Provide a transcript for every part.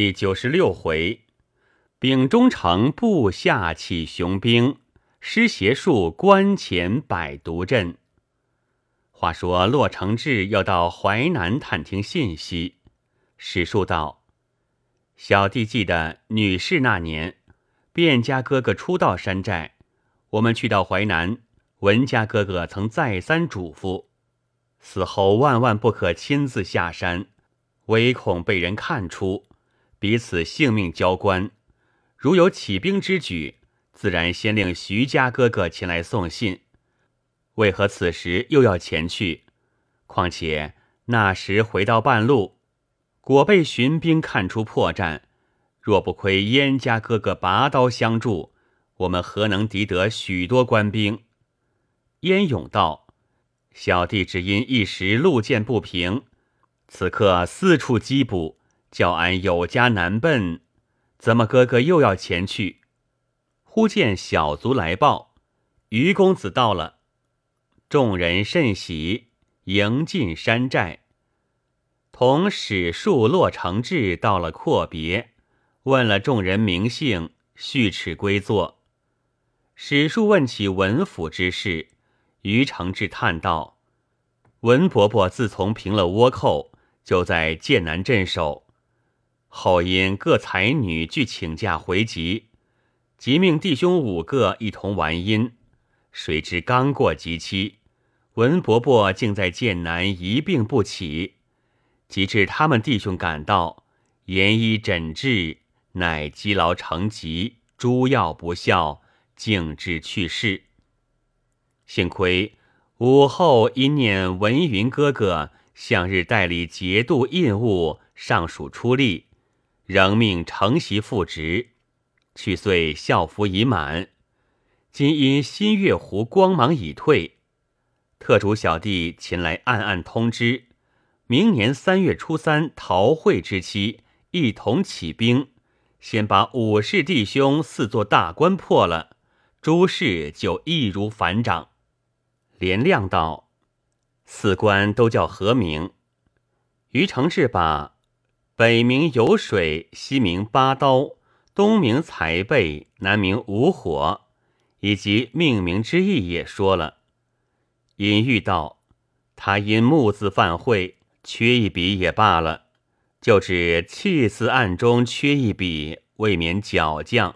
第九十六回，丙中城部下起雄兵，施邪术关前摆毒阵。话说骆承志要到淮南探听信息，史书道：小弟记得女士那年，卞家哥哥初到山寨，我们去到淮南，文家哥哥曾再三嘱咐，死后万万不可亲自下山，唯恐被人看出。彼此性命交关，如有起兵之举，自然先令徐家哥哥前来送信。为何此时又要前去？况且那时回到半路，果被巡兵看出破绽，若不亏燕家哥哥拔刀相助，我们何能敌得许多官兵？燕勇道：“小弟只因一时路见不平，此刻四处缉捕。”叫俺有家难奔，怎么哥哥又要前去？忽见小卒来报，于公子到了，众人甚喜，迎进山寨，同史树骆承志到了阔别，问了众人名姓，续齿归坐。史树问起文府之事，于承志叹道：“文伯伯自从平了倭寇，就在剑南镇守。”后因各才女俱请假回籍，即命弟兄五个一同玩音。谁知刚过吉期，文伯伯竟在剑南一病不起。及至他们弟兄赶到，研医诊治，乃积劳成疾，诸药不效，竟至去世。幸亏午后因念文云哥哥向日代理节度印务，尚属出力。仍命承袭复职，去岁孝服已满，今因新月湖光芒已退，特主小弟前来暗暗通知，明年三月初三桃会之期，一同起兵，先把武氏弟兄四座大关破了，诸事就易如反掌。连亮道：“四关都叫何名？”于承志把。北名有水，西名八刀，东名财背，南名五火，以及命名之意也说了。隐喻道：他因木字犯讳，缺一笔也罢了，就指弃字暗中缺一笔，未免矫犟。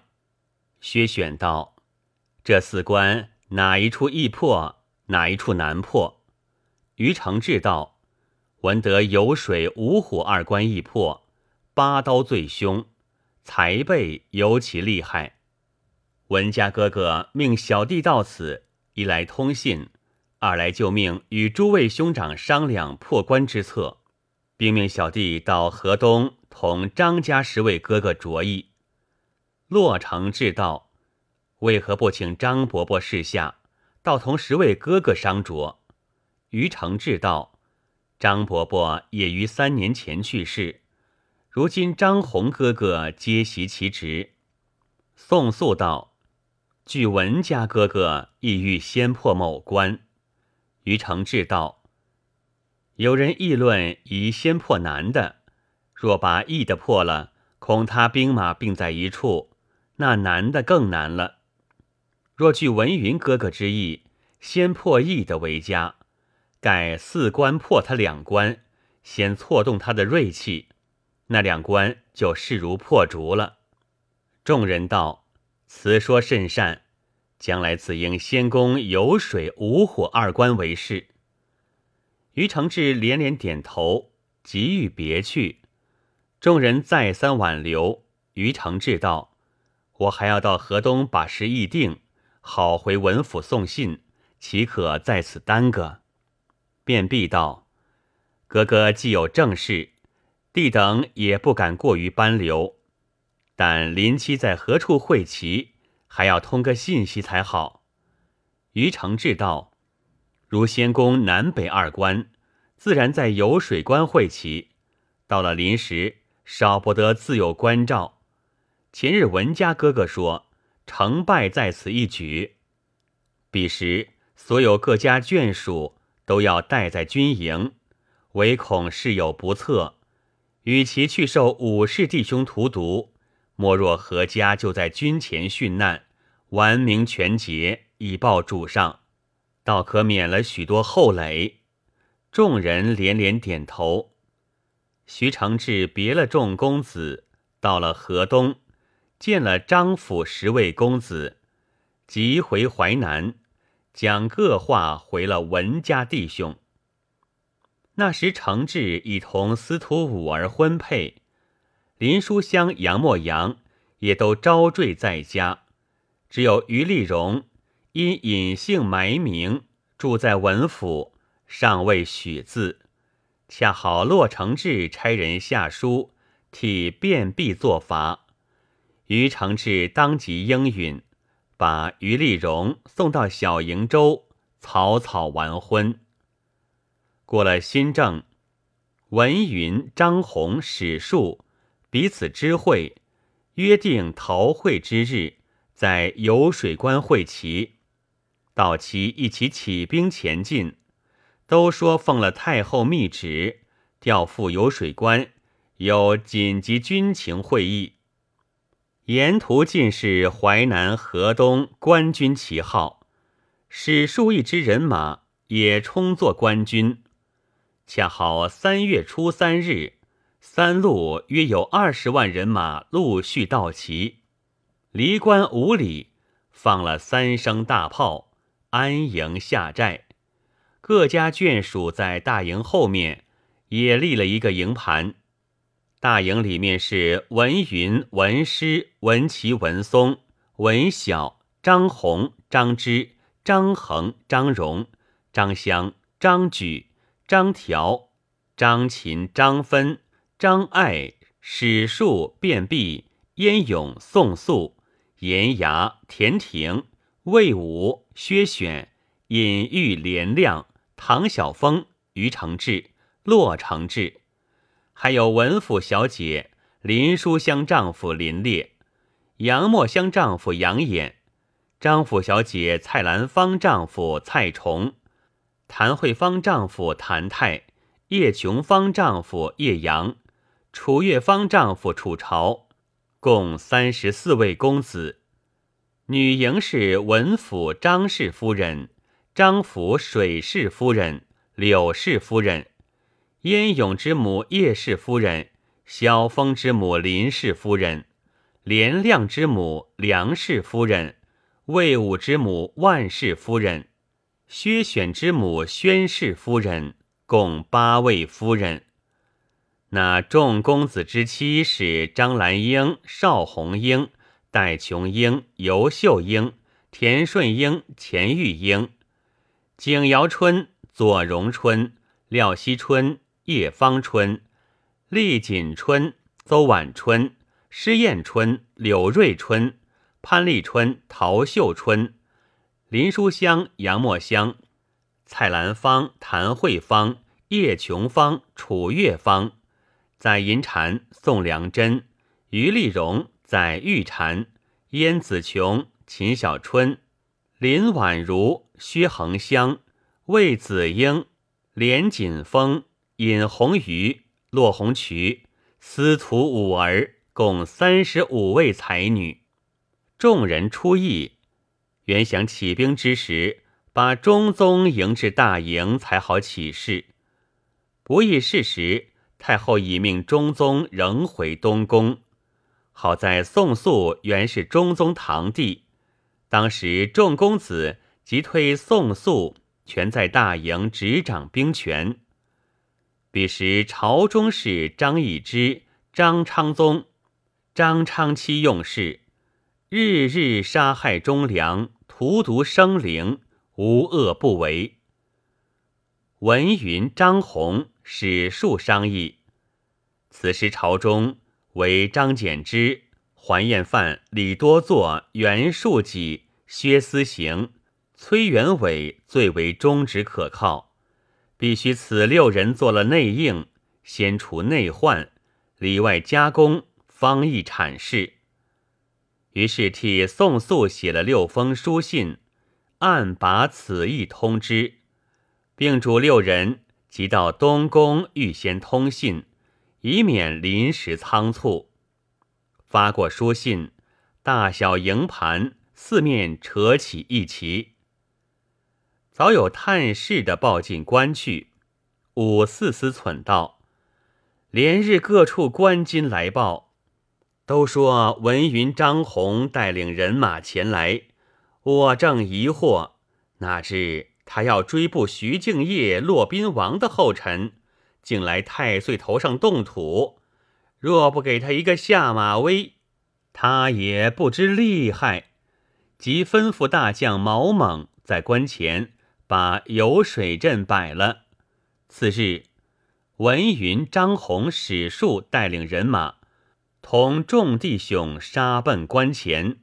薛选道：这四关哪一处易破，哪一处难破？于承志道。闻得有水五虎二关易破，八刀最凶，才辈尤其厉害。文家哥哥命小弟到此，一来通信，二来就命与诸位兄长商量破关之策，并命小弟到河东同张家十位哥哥着议。洛城志道：为何不请张伯伯示下，倒同十位哥哥商酌？于承志道。张伯伯也于三年前去世，如今张宏哥哥接袭其职。宋肃道：“据文家哥哥意欲先破某关。”于承志道：“有人议论宜先破难的，若把易的破了，恐他兵马并在一处，那难的更难了。若据文云哥哥之意，先破易的为佳。”盖四关破他两关，先挫动他的锐气，那两关就势如破竹了。众人道：“此说甚善，将来自应先攻有水无火二关为是。”于承志连连点头，急欲别去。众人再三挽留，于承志道：“我还要到河东把事议定，好回文府送信，岂可在此耽搁？”便必道：“哥哥既有正事，弟等也不敢过于班留。但临期在何处会齐，还要通个信息才好。”于承志道：“如先攻南北二关，自然在游水关会齐。到了临时，少不得自有关照。前日文家哥哥说，成败在此一举。彼时所有各家眷属。”都要待在军营，唯恐事有不测，与其去受武士弟兄荼毒，莫若阖家就在军前殉难，完明全节，以报主上，倒可免了许多后累。众人连连点头。徐承志别了众公子，到了河东，见了张府十位公子，即回淮南，将各话回了文家弟兄。那时承志已同司徒武儿婚配，林书香、杨墨阳也都招赘在家，只有于丽荣因隐姓埋名，住在文府，尚未许字。恰好骆承志差人下书，替便秘作罚。于承志当即应允，把于丽荣送到小瀛洲，草草完婚。过了新政，文云、张宏、史树彼此知会，约定逃会之日，在游水关会齐。到期一起起兵前进，都说奉了太后密旨，调赴游水关，有紧急军情会议。沿途尽是淮南、河东官军旗号，史树一支人马也充作官军。恰好三月初三日，三路约有二十万人马陆续到齐，离关五里，放了三声大炮，安营下寨。各家眷属在大营后面也立了一个营盘。大营里面是文云、文师、文琪、文松、文晓、张宏、张芝、张衡、张荣、张香、张举。张条、张琴、张芬、张爱、史树、卞弼、燕勇、宋素、严牙、田亭、魏武、薛选、尹玉、连亮、唐晓峰、于承志、骆承志，还有文府小姐林书香丈夫林烈、杨墨香丈夫杨衍、张府小姐蔡兰芳丈夫蔡崇。谭慧芳丈夫谭泰，叶琼芳丈夫叶阳，楚月芳丈夫楚朝，共三十四位公子。女营是文府张氏夫人、张府水氏夫人、柳氏夫人，燕勇之母叶氏夫人，萧峰之母林氏夫人，连亮之母梁氏夫人，魏武之母万氏夫人。薛选之母宣氏夫人，共八位夫人。那众公子之妻是张兰英、邵红英、戴琼英、尤秀英、田顺英、钱玉英、景瑶春、左荣春、廖惜春、叶芳春、厉锦春、邹婉春、施燕春、柳瑞春、潘丽春、陶秀春。林书香、杨墨香、蔡兰芳、谭慧芳、叶琼芳、楚月芳，在银蟾；宋良珍、于丽蓉在玉蟾；燕子琼、秦小春、林婉如、薛恒香、魏子英、连锦峰、尹红瑜、骆红渠、司徒五儿，共三十五位才女。众人出役。原想起兵之时，把中宗迎至大营，才好起事。不意事时，太后已命中宗仍回东宫。好在宋肃原是中宗堂弟，当时众公子即推宋肃，全在大营执掌兵权。彼时朝中是张易之、张昌宗、张昌期用事。日日杀害忠良，荼毒生灵，无恶不为。文云、张宏、史述商议。此时朝中为张柬之、桓彦范、李多作、袁术己、薛思行、崔元伟最为忠直可靠，必须此六人做了内应，先除内患，里外加工，方易阐释。于是替宋素写了六封书信，暗把此意通知，并嘱六人即到东宫预先通信，以免临时仓促。发过书信，大小营盘四面扯起一旗。早有探视的报进关去。武四思忖道：“连日各处官军来报，都说文云、张宏带领人马前来，我正疑惑，哪知他要追捕徐敬业、骆宾王的后尘。”竟来太岁头上动土，若不给他一个下马威，他也不知厉害。即吩咐大将毛猛在关前把游水阵摆了。次日，文云、张宏、史树带领人马，同众弟兄杀奔关前。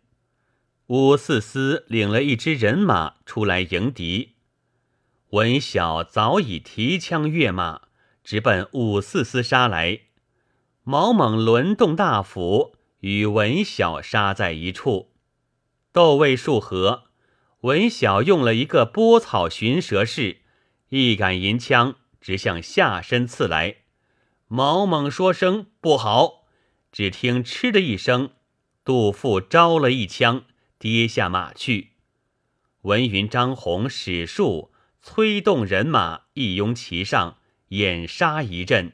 武四思领了一支人马出来迎敌，文晓早已提枪跃马。直奔武四司杀来，毛猛轮动大斧，与文晓杀在一处。斗未数合，文晓用了一个拨草寻蛇式，一杆银枪直向下身刺来。毛猛说声不好，只听嗤的一声，杜甫招了一枪，跌下马去。文云、张宏、史树催动人马，一拥其上。掩杀一阵，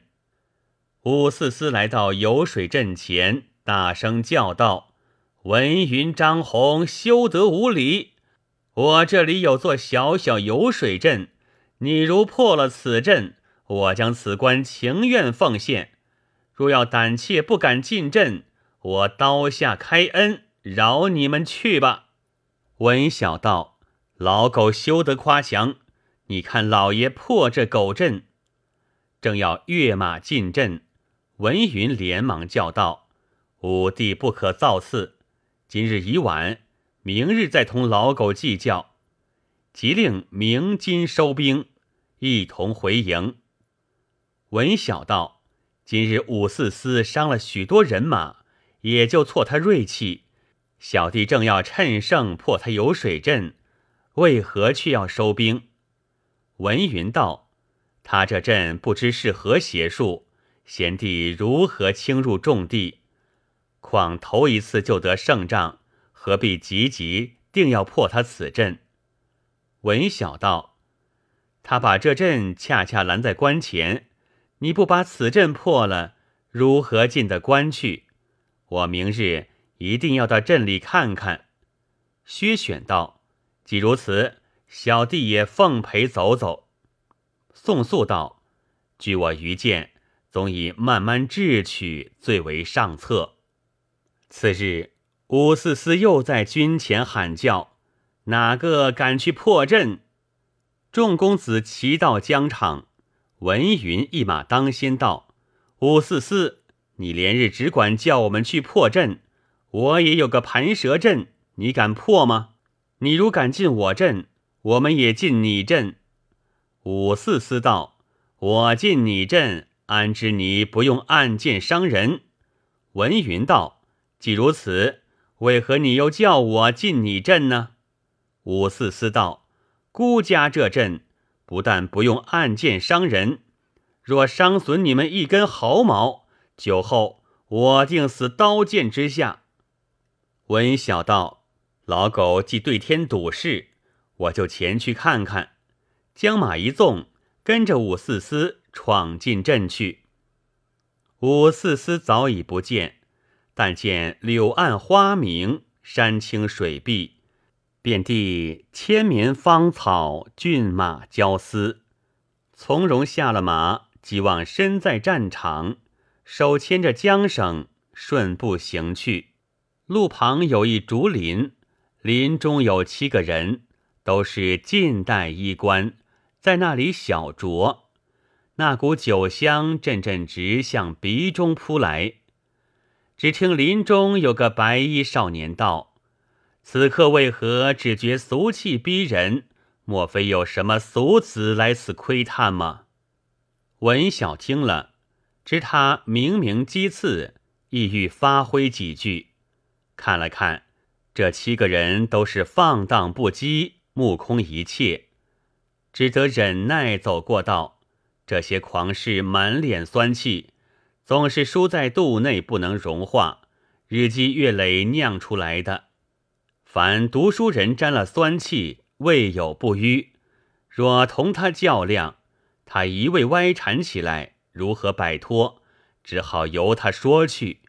武四思来到游水阵前，大声叫道：“文云、张宏，休得无礼！我这里有座小小游水阵，你如破了此阵，我将此关情愿奉献；若要胆怯不敢进阵，我刀下开恩，饶你们去吧。”文小道：“老狗休得夸强！你看老爷破这狗阵。”正要跃马进阵，文云连忙叫道：“武帝不可造次，今日已晚，明日再同老狗计较。”即令鸣金收兵，一同回营。文晓道：“今日武四司伤了许多人马，也就挫他锐气。小弟正要趁胜破他游水阵，为何却要收兵？”文云道。他这阵不知是何邪术，贤弟如何轻入重地？况头一次就得胜仗，何必急急定要破他此阵？文晓道：“他把这阵恰恰拦在关前，你不把此阵破了，如何进得关去？我明日一定要到镇里看看。”薛选道：“既如此，小弟也奉陪走走。”宋肃道：“据我愚见，总以慢慢智取最为上策。”次日，武四思又在军前喊叫：“哪个敢去破阵？”众公子齐到疆场，文云一马当先道：“武四思，你连日只管叫我们去破阵，我也有个盘蛇阵，你敢破吗？你如敢进我阵，我们也进你阵。”武四思道：“我进你阵，安知你不用暗箭伤人？”文云道：“既如此，为何你又叫我进你阵呢？”武四思道：“孤家这阵不但不用暗箭伤人，若伤损你们一根毫毛，酒后我定死刀剑之下。”文晓道：“老狗既对天赌誓，我就前去看看。”将马一纵，跟着武四思闯进阵去。武四思早已不见，但见柳暗花明，山清水碧，遍地千绵芳草，骏马交嘶，从容下了马，即望身在战场，手牵着缰绳，顺步行去。路旁有一竹林，林中有七个人，都是近代衣冠。在那里小酌，那股酒香阵阵直向鼻中扑来。只听林中有个白衣少年道：“此刻为何只觉俗气逼人？莫非有什么俗子来此窥探吗？”文晓听了，知他明明讥刺，意欲发挥几句。看了看，这七个人都是放荡不羁，目空一切。只得忍耐走过道，这些狂士满脸酸气，总是输在肚内不能融化，日积月累酿出来的。凡读书人沾了酸气，未有不淤。若同他较量，他一味歪缠起来，如何摆脱？只好由他说去。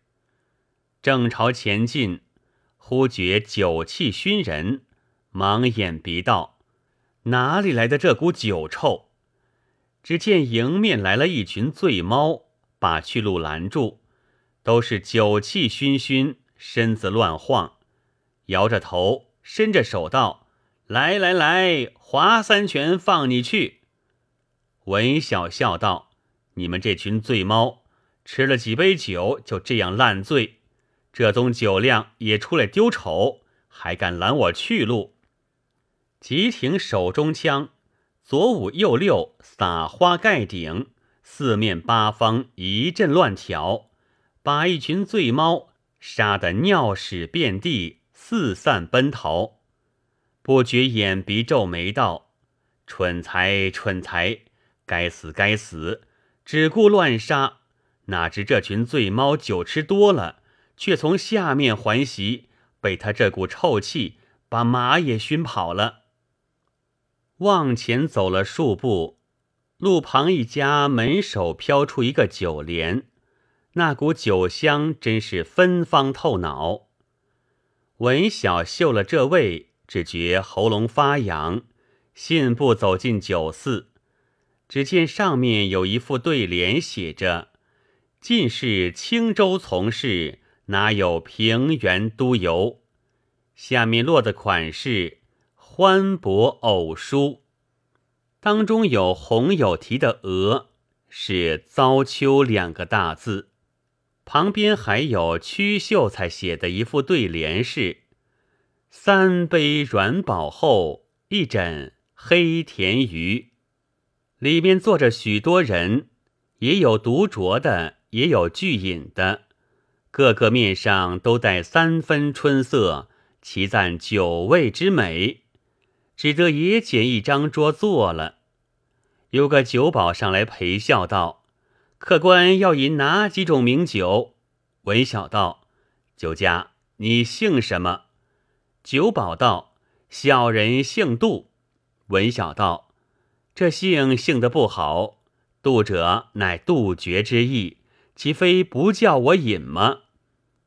正朝前进，忽觉酒气熏人，忙掩鼻道：“哪里来的这股酒臭？”只见迎面来了一群醉猫，把去路拦住，都是酒气熏熏，身子乱晃，摇着头，伸着手道：“来来来，划三拳放你去。”文小笑道：“你们这群醉猫，吃了几杯酒就这样烂醉，这宗酒量也出来丢丑，还敢拦我去路？”急停手中枪。左五右六，撒花盖顶，四面八方一阵乱挑，把一群醉猫杀得尿屎遍地，四散奔逃。不觉眼鼻皱眉道：“蠢材，蠢材！该死，该死！只顾乱杀，哪知这群醉猫酒吃多了，却从下面环袭，被他这股臭气把马也熏跑了。”往前走了数步，路旁一家门首飘出一个酒帘，那股酒香真是芬芳透脑。文晓嗅了这味，只觉喉咙发痒，信步走进酒肆，只见上面有一副对联，写着：“尽是青州从事，哪有平原都游？”下面落的款式。欢博偶书，当中有红有题的额，是“遭秋”两个大字，旁边还有屈秀才写的一副对联是：“三杯软饱后，一枕黑田鱼。”里面坐着许多人，也有独酌的，也有聚饮的，个个面上都带三分春色，齐赞酒味之美。只得也捡一张桌坐了。有个酒保上来陪笑道：“客官要饮哪几种名酒？”文晓道：“酒家，你姓什么？”酒保道：“小人姓杜。”文晓道：“这姓姓的不好，杜者乃杜绝之意，岂非不叫我饮吗？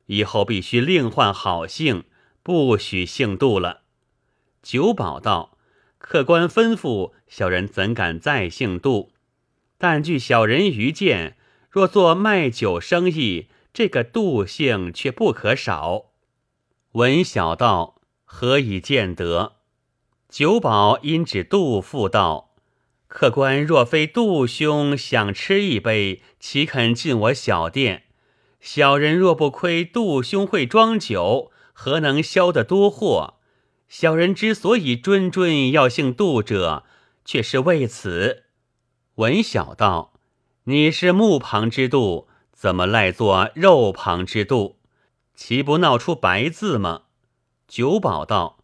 以后必须另换好姓，不许姓杜了。”酒保道：“客官吩咐，小人怎敢再姓杜？但据小人愚见，若做卖酒生意，这个杜姓却不可少。”闻小道何以见得？酒保因指杜父道：“客官若非杜兄想吃一杯，岂肯进我小店？小人若不亏杜兄会装酒，何能销得多货？”小人之所以谆谆要姓杜者，却是为此。文晓道：“你是木旁之杜，怎么赖作肉旁之杜？岂不闹出白字吗？”九保道：“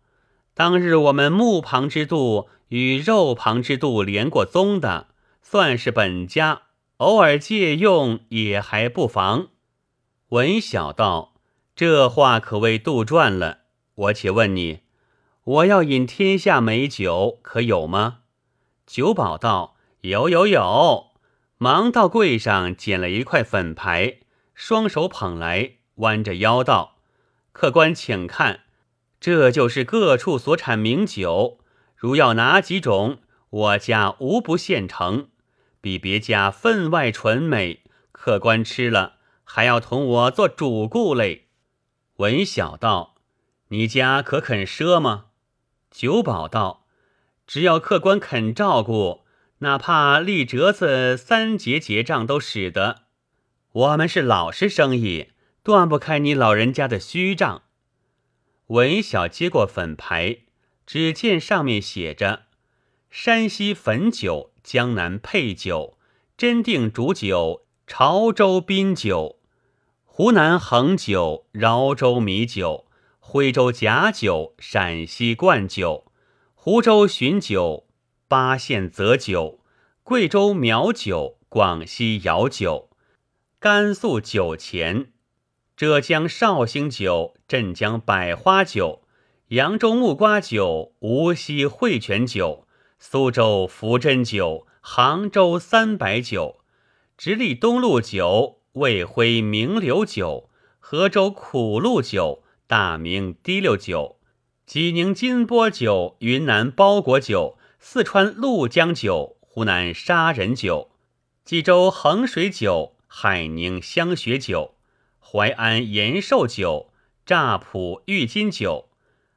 当日我们木旁之杜与肉旁之杜连过宗的，算是本家，偶尔借用也还不妨。”文晓道：“这话可谓杜撰了。我且问你。”我要饮天下美酒，可有吗？酒保道：“有有有！”忙到柜上捡了一块粉牌，双手捧来，弯着腰道：“客官请看，这就是各处所产名酒。如要哪几种，我家无不现成，比别家分外纯美。客官吃了，还要同我做主顾嘞。”文晓道：“你家可肯赊吗？”酒保道：“只要客官肯照顾，哪怕立折子三节结账都使得。我们是老实生意，断不开你老人家的虚账。”文晓接过粉牌，只见上面写着：“山西汾酒、江南配酒、真定煮酒、潮州宾酒、湖南衡酒、饶州米酒。”徽州假酒、陕西灌酒、湖州寻酒、巴县泽酒、贵州苗酒、广西瑶酒、甘肃酒钱、浙江绍兴酒、镇江百花酒、扬州木瓜酒、无锡汇泉酒、苏州福珍酒、杭州三白酒、直隶东路酒、魏徽名流酒、河州苦露酒、大名滴溜酒、济宁金波酒、云南包裹酒、四川怒江酒、湖南杀人酒、济州衡水酒、海宁香雪酒、淮安延寿酒、乍浦郁金酒、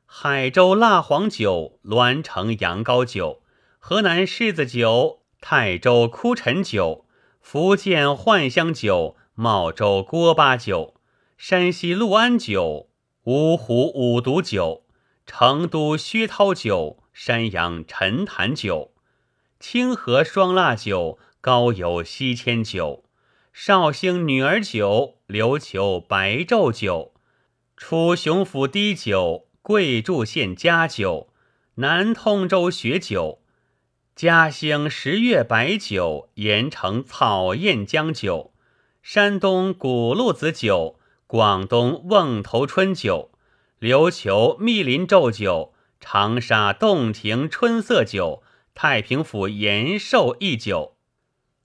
海州蜡黄酒、栾城羊羔酒、河南柿子酒、泰州枯陈酒、福建幻香酒、茂州锅巴酒、山西六安酒、芜湖五毒酒、成都薛涛酒、山阳陈坛酒、清河双蜡酒、高邮西迁酒、绍兴女儿酒、琉球白昼酒、楚雄府低酒、贵柱县佳酒、南通州雪酒、嘉兴十月白酒、盐城草燕江酒、山东古路子酒、广东瓮头春酒、琉球密林昼酒、长沙洞庭春色酒、太平府延寿一酒。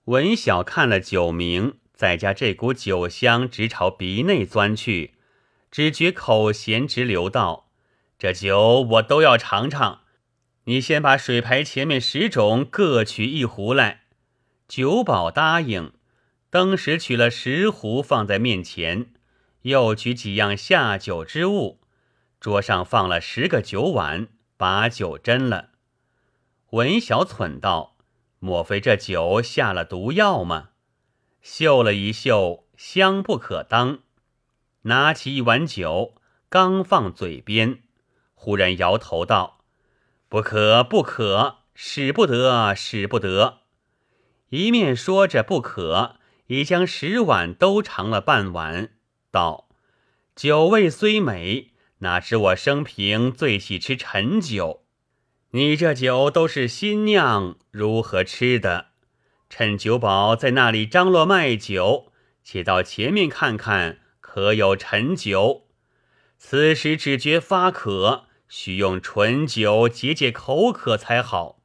文晓看了酒名，再加这股酒香直朝鼻内钻去，只觉口涎直流道：“这酒我都要尝尝。你先把水牌前面十种各取一壶来。”酒保答应，登时取了十壶放在面前，又取几样下酒之物，桌上放了十个酒碗，把酒斟了。文小蠢道。莫非这酒下了毒药吗？嗅了一嗅，香不可当。拿起一碗酒，刚放嘴边，忽然摇头道：“不可，不可，使不得，使不得。”一面说着不可，已将十碗都尝了半碗，道：“酒味虽美，哪知我生平最喜吃陈酒。”你这酒都是新酿，如何吃的？趁酒保在那里张罗卖酒，且到前面看看，可有陈酒？此时只觉发渴，须用醇酒解解口渴才好。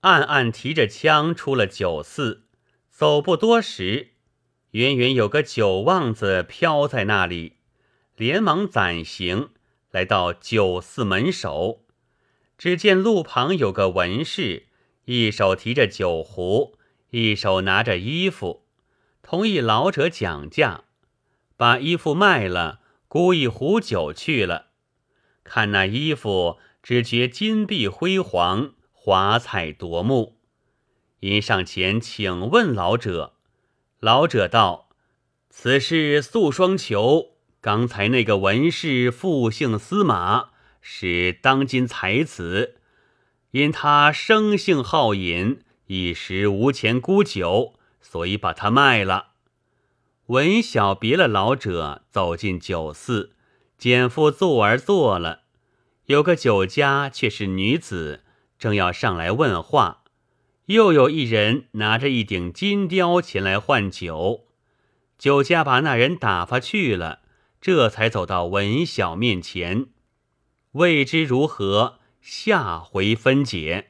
暗暗提着枪出了酒肆，走不多时，远远有个酒旺子飘在那里，连忙攒行，来到酒肆门首。只见路旁有个文士，一手提着酒壶，一手拿着衣服，同一老者讲价，把衣服卖了，沽一壶酒去了。看那衣服，只觉金碧辉煌，华彩夺目。因上前请问老者，老者道：“此事素双求，刚才那个文士复姓司马。”是当今才子，因他生性好饮，一时无钱沽酒，所以把他卖了。文晓别了老者，走进酒肆，简复坐而坐了。有个酒家却是女子，正要上来问话，又有一人拿着一顶金雕前来换酒。酒家把那人打发去了，这才走到文晓面前。未知如何，下回分解。